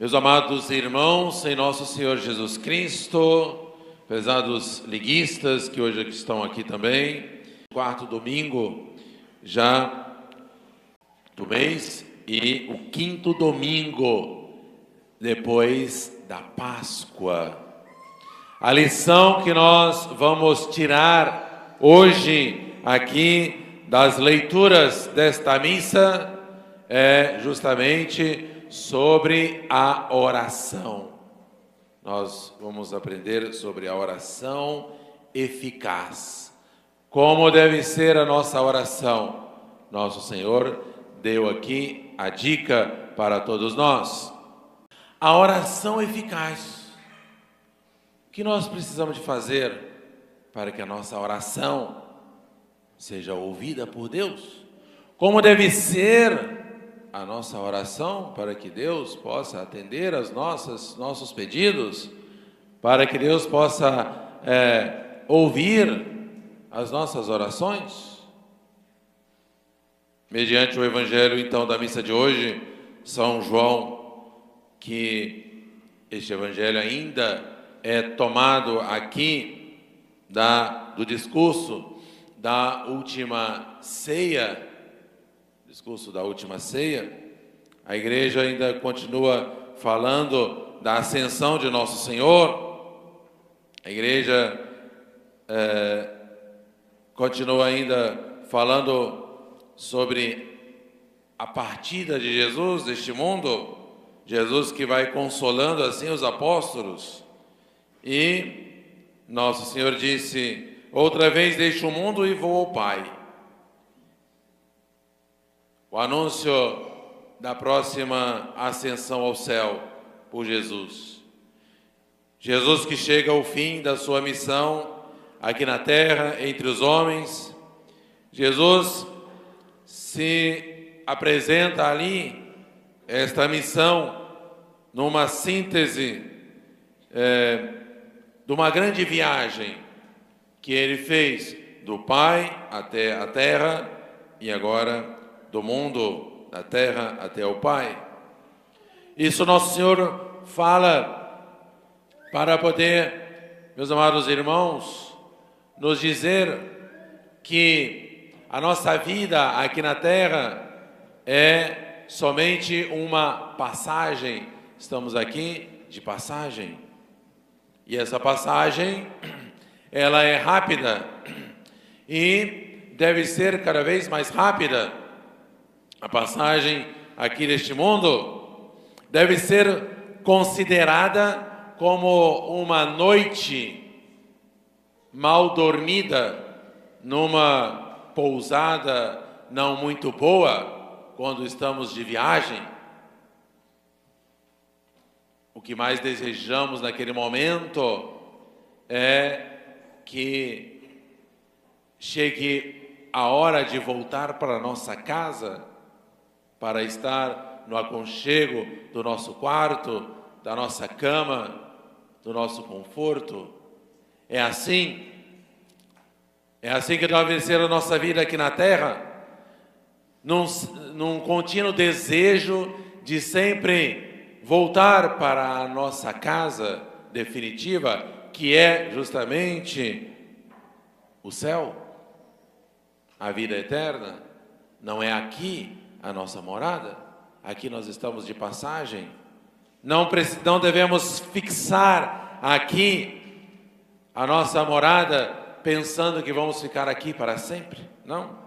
Meus amados irmãos, em nosso Senhor Jesus Cristo, pesados liguistas que hoje estão aqui também, quarto domingo já do mês e o quinto domingo depois da Páscoa. A lição que nós vamos tirar hoje aqui das leituras desta missa é justamente sobre a oração. Nós vamos aprender sobre a oração eficaz. Como deve ser a nossa oração? Nosso Senhor deu aqui a dica para todos nós. A oração eficaz. O que nós precisamos de fazer para que a nossa oração seja ouvida por Deus? Como deve ser a nossa oração para que Deus possa atender nossas nossos pedidos, para que Deus possa é, ouvir as nossas orações? Mediante o Evangelho, então, da missa de hoje, São João, que este Evangelho ainda é tomado aqui da, do discurso da última ceia discurso da última ceia, a igreja ainda continua falando da ascensão de Nosso Senhor, a igreja é, continua ainda falando sobre a partida de Jesus deste mundo, Jesus que vai consolando assim os apóstolos, e Nosso Senhor disse: Outra vez deixo o mundo e vou ao Pai o anúncio da próxima ascensão ao céu por Jesus. Jesus que chega ao fim da sua missão aqui na terra, entre os homens. Jesus se apresenta ali, esta missão, numa síntese é, de uma grande viagem que ele fez do Pai até a terra e agora do mundo, da terra até o Pai. Isso nosso Senhor fala para poder, meus amados irmãos, nos dizer que a nossa vida aqui na terra é somente uma passagem. Estamos aqui de passagem. E essa passagem, ela é rápida e deve ser cada vez mais rápida a passagem aqui neste mundo deve ser considerada como uma noite mal dormida numa pousada não muito boa quando estamos de viagem. O que mais desejamos naquele momento é que chegue a hora de voltar para nossa casa para estar no aconchego do nosso quarto, da nossa cama, do nosso conforto. É assim, é assim que deve ser a nossa vida aqui na terra, num, num contínuo desejo de sempre voltar para a nossa casa definitiva, que é justamente o céu, a vida eterna. Não é aqui a nossa morada. Aqui nós estamos de passagem. Não, não devemos fixar aqui a nossa morada pensando que vamos ficar aqui para sempre. Não.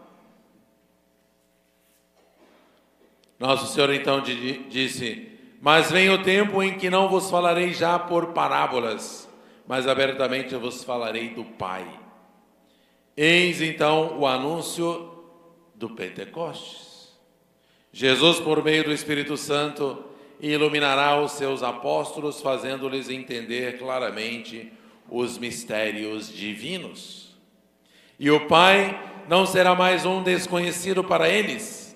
Nosso Senhor então disse: Mas vem o tempo em que não vos falarei já por parábolas, mas abertamente vos falarei do Pai. Eis então o anúncio do Pentecostes. Jesus, por meio do Espírito Santo, iluminará os seus apóstolos, fazendo-lhes entender claramente os mistérios divinos. E o Pai não será mais um desconhecido para eles.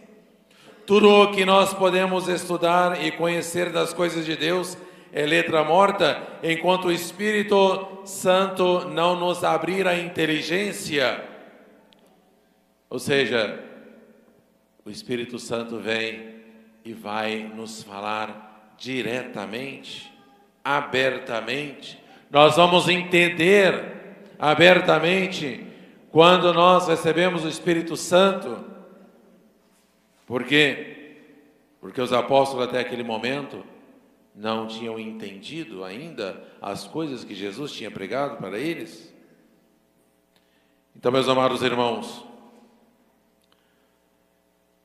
Tudo o que nós podemos estudar e conhecer das coisas de Deus é letra morta, enquanto o Espírito Santo não nos abrir a inteligência. Ou seja, o Espírito Santo vem e vai nos falar diretamente, abertamente. Nós vamos entender abertamente quando nós recebemos o Espírito Santo. Por quê? Porque os apóstolos até aquele momento não tinham entendido ainda as coisas que Jesus tinha pregado para eles. Então, meus amados irmãos,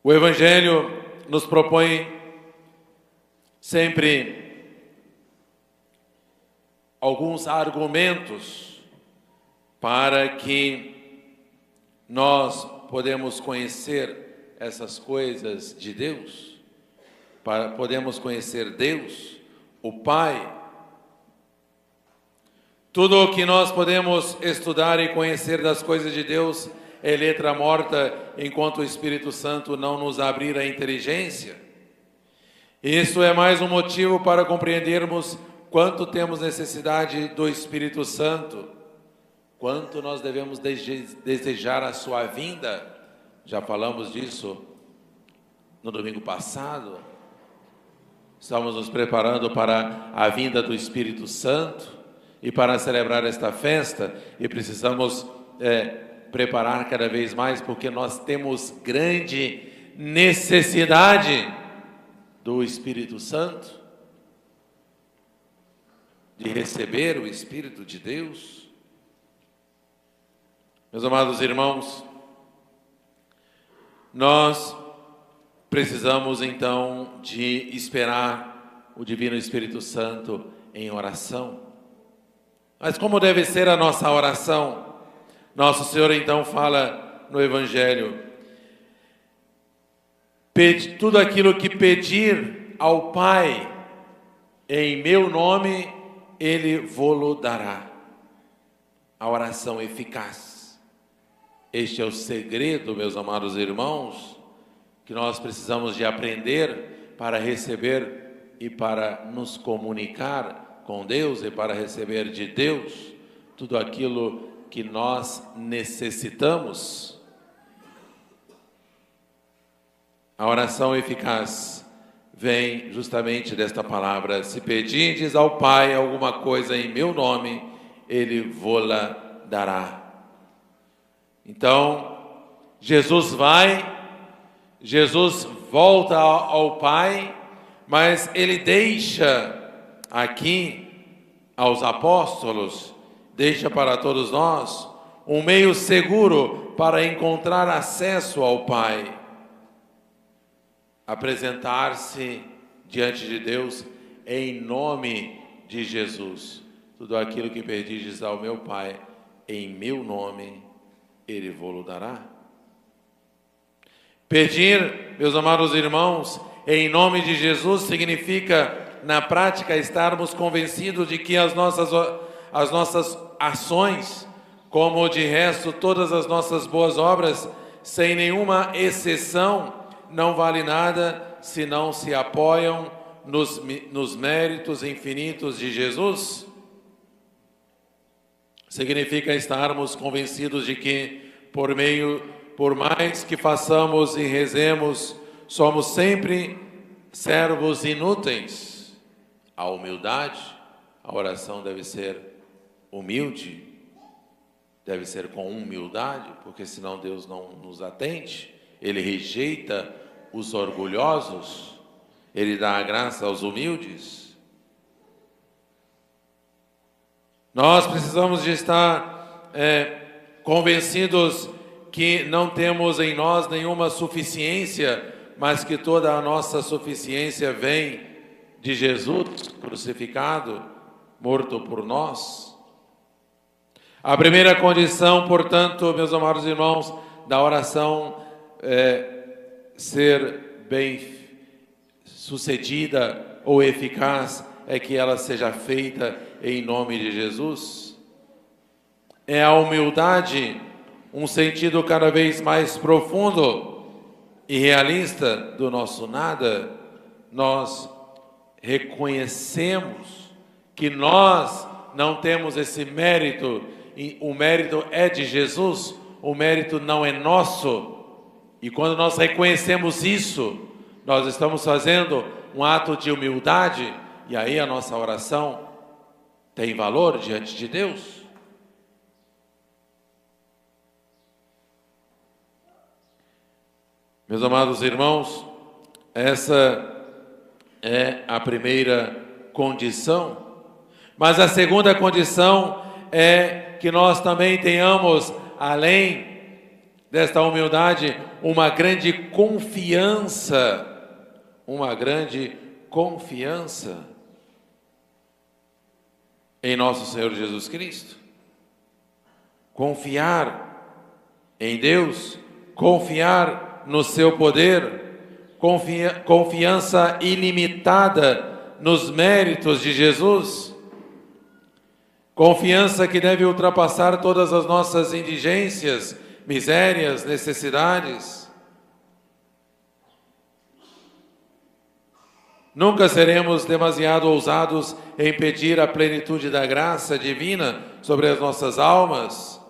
o Evangelho nos propõe sempre alguns argumentos para que nós podemos conhecer essas coisas de Deus, para podemos conhecer Deus, o Pai. Tudo o que nós podemos estudar e conhecer das coisas de Deus é letra morta enquanto o Espírito Santo não nos abrir a inteligência. Isso é mais um motivo para compreendermos quanto temos necessidade do Espírito Santo, quanto nós devemos desejar a sua vinda. Já falamos disso no domingo passado. Estamos nos preparando para a vinda do Espírito Santo e para celebrar esta festa e precisamos é, preparar cada vez mais porque nós temos grande necessidade do Espírito Santo, de receber o Espírito de Deus. Meus amados irmãos, nós precisamos então de esperar o Divino Espírito Santo em oração. Mas como deve ser a nossa oração? Nosso Senhor então fala no Evangelho tudo aquilo que pedir ao Pai em meu nome, Ele vô-lo dará. A oração eficaz. Este é o segredo, meus amados irmãos, que nós precisamos de aprender para receber e para nos comunicar com Deus e para receber de Deus tudo aquilo que nós necessitamos. A oração eficaz vem justamente desta palavra: se pedirdes ao Pai alguma coisa em meu nome, Ele vô-la dará. Então, Jesus vai, Jesus volta ao Pai, mas Ele deixa aqui aos apóstolos, deixa para todos nós um meio seguro para encontrar acesso ao Pai apresentar-se diante de Deus em nome de Jesus. Tudo aquilo que pedires ao meu Pai, em meu nome, Ele vos dará. Pedir, meus amados irmãos, em nome de Jesus significa, na prática, estarmos convencidos de que as nossas, as nossas ações, como de resto todas as nossas boas obras, sem nenhuma exceção, não vale nada se não se apoiam nos, nos méritos infinitos de Jesus? Significa estarmos convencidos de que, por meio, por mais que façamos e rezemos, somos sempre servos inúteis. A humildade, a oração deve ser humilde, deve ser com humildade, porque senão Deus não nos atende, Ele rejeita os orgulhosos, ele dá a graça aos humildes. Nós precisamos de estar é, convencidos que não temos em nós nenhuma suficiência, mas que toda a nossa suficiência vem de Jesus crucificado, morto por nós. A condição, portanto, meus amados irmãos, da oração é, ser bem sucedida ou eficaz é que ela seja feita em nome de Jesus? É a humildade um sentido cada vez mais profundo e realista do nosso nada? Nós reconhecemos que nós não temos esse mérito, o mérito é de Jesus, o mérito não é nosso. E quando nós reconhecemos isso, nós estamos fazendo um ato de humildade, e aí a nossa oração tem valor diante de Deus. Meus amados irmãos, essa é a primeira condição, mas a segunda condição é que nós também tenhamos, além desta humildade, uma grande confiança, uma grande confiança em nosso Senhor Jesus Cristo. Confiar em Deus, confiar no seu poder, confia, confiança ilimitada nos méritos de Jesus. Confiança que deve ultrapassar todas as nossas indigências, misérias, necessidades. Nunca seremos demasiado ousados em pedir a plenitude da graça divina sobre as nossas almas,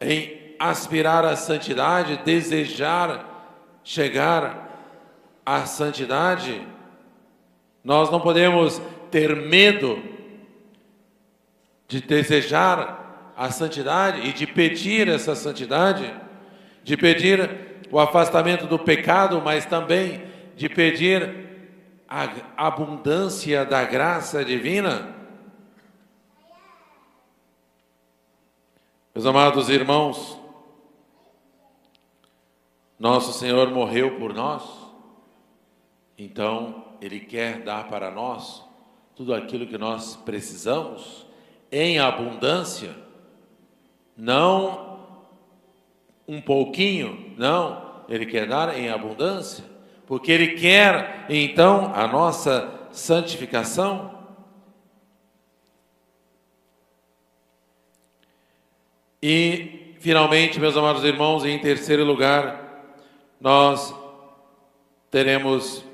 em aspirar à santidade, desejar chegar à santidade. Nós não podemos ter medo de desejar a santidade e de pedir essa santidade, de pedir o afastamento do pecado, mas também de pedir a abundância da graça divina? Meus amados irmãos, nosso Senhor morreu por nós, então Ele quer dar para nós tudo aquilo que nós precisamos em abundância, não um pouquinho, não, Ele quer dar em abundância? Porque Ele quer então a nossa santificação. E, finalmente, meus amados irmãos, em terceiro lugar, nós teremos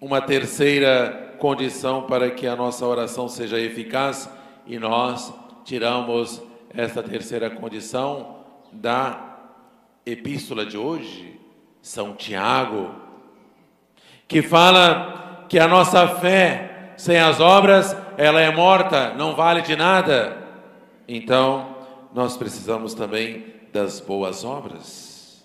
uma terceira condição para que a nossa oração seja eficaz e nós tiramos esta terceira condição da epístola de hoje, são Tiago, que fala que a nossa fé sem as obras, ela é morta, não vale de nada. Então, nós precisamos também das boas obras.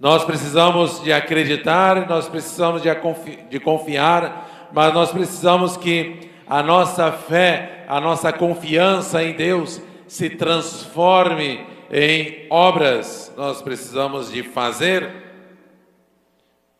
Nós precisamos de acreditar, nós precisamos de, confi de confiar, mas nós precisamos que a nossa fé, a nossa confiança em Deus se transforme em obras. Nós precisamos de fazer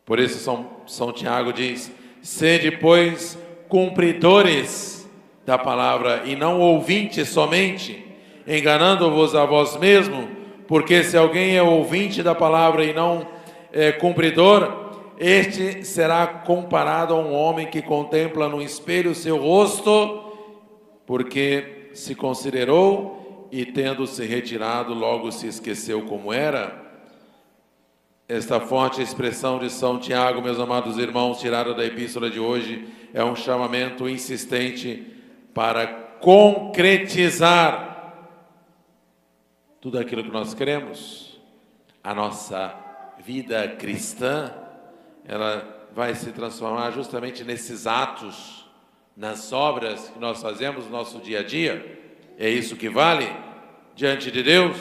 por isso São, São Tiago diz: sede, pois, cumpridores da palavra e não ouvintes somente, enganando-vos a vós mesmo, porque se alguém é ouvinte da palavra e não é cumpridor, este será comparado a um homem que contempla no espelho seu rosto, porque se considerou e tendo se retirado, logo se esqueceu como era. Esta forte expressão de São Tiago, meus amados irmãos, tirada da epístola de hoje, é um chamamento insistente para concretizar tudo aquilo que nós queremos. A nossa vida cristã, ela vai se transformar justamente nesses atos, nas obras que nós fazemos no nosso dia a dia. É isso que vale diante de Deus.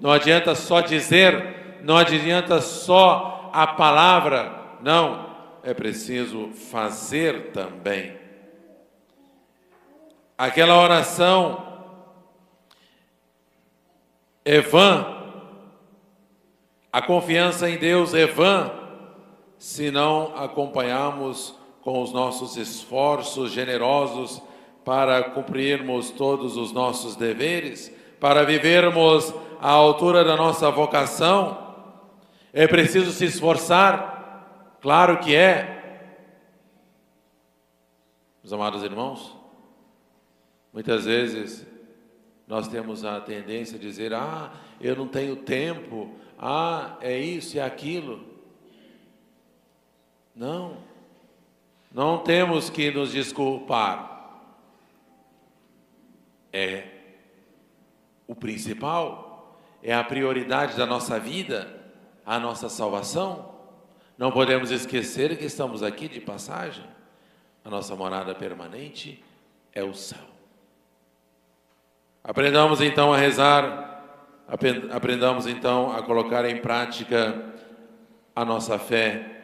Não adianta só dizer não adianta só a palavra, não, é preciso fazer também. Aquela oração é vã, a confiança em Deus é vã, se não acompanharmos com os nossos esforços generosos para cumprirmos todos os nossos deveres, para vivermos à altura da nossa vocação é preciso se esforçar? Claro que é. Meus amados irmãos, muitas vezes nós temos a tendência a dizer: ah, eu não tenho tempo, ah, é isso e é aquilo. Não, não temos que nos desculpar. É o principal, é a prioridade da nossa vida a nossa salvação, Não podemos esquecer que estamos aqui de passagem. A nossa morada permanente é o céu. Aprendamos então a rezar, aprendamos então a colocar em prática a nossa fé,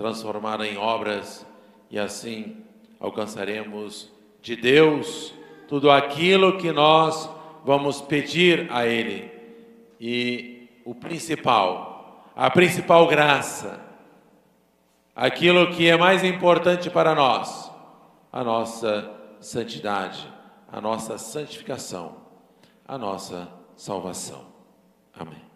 transformada em obras, e assim alcançaremos de Deus tudo aquilo que nós vamos pedir a Ele. E o principal, a principal graça, aquilo que é mais importante para nós, a nossa santidade, a nossa santificação, a nossa salvação. Amém.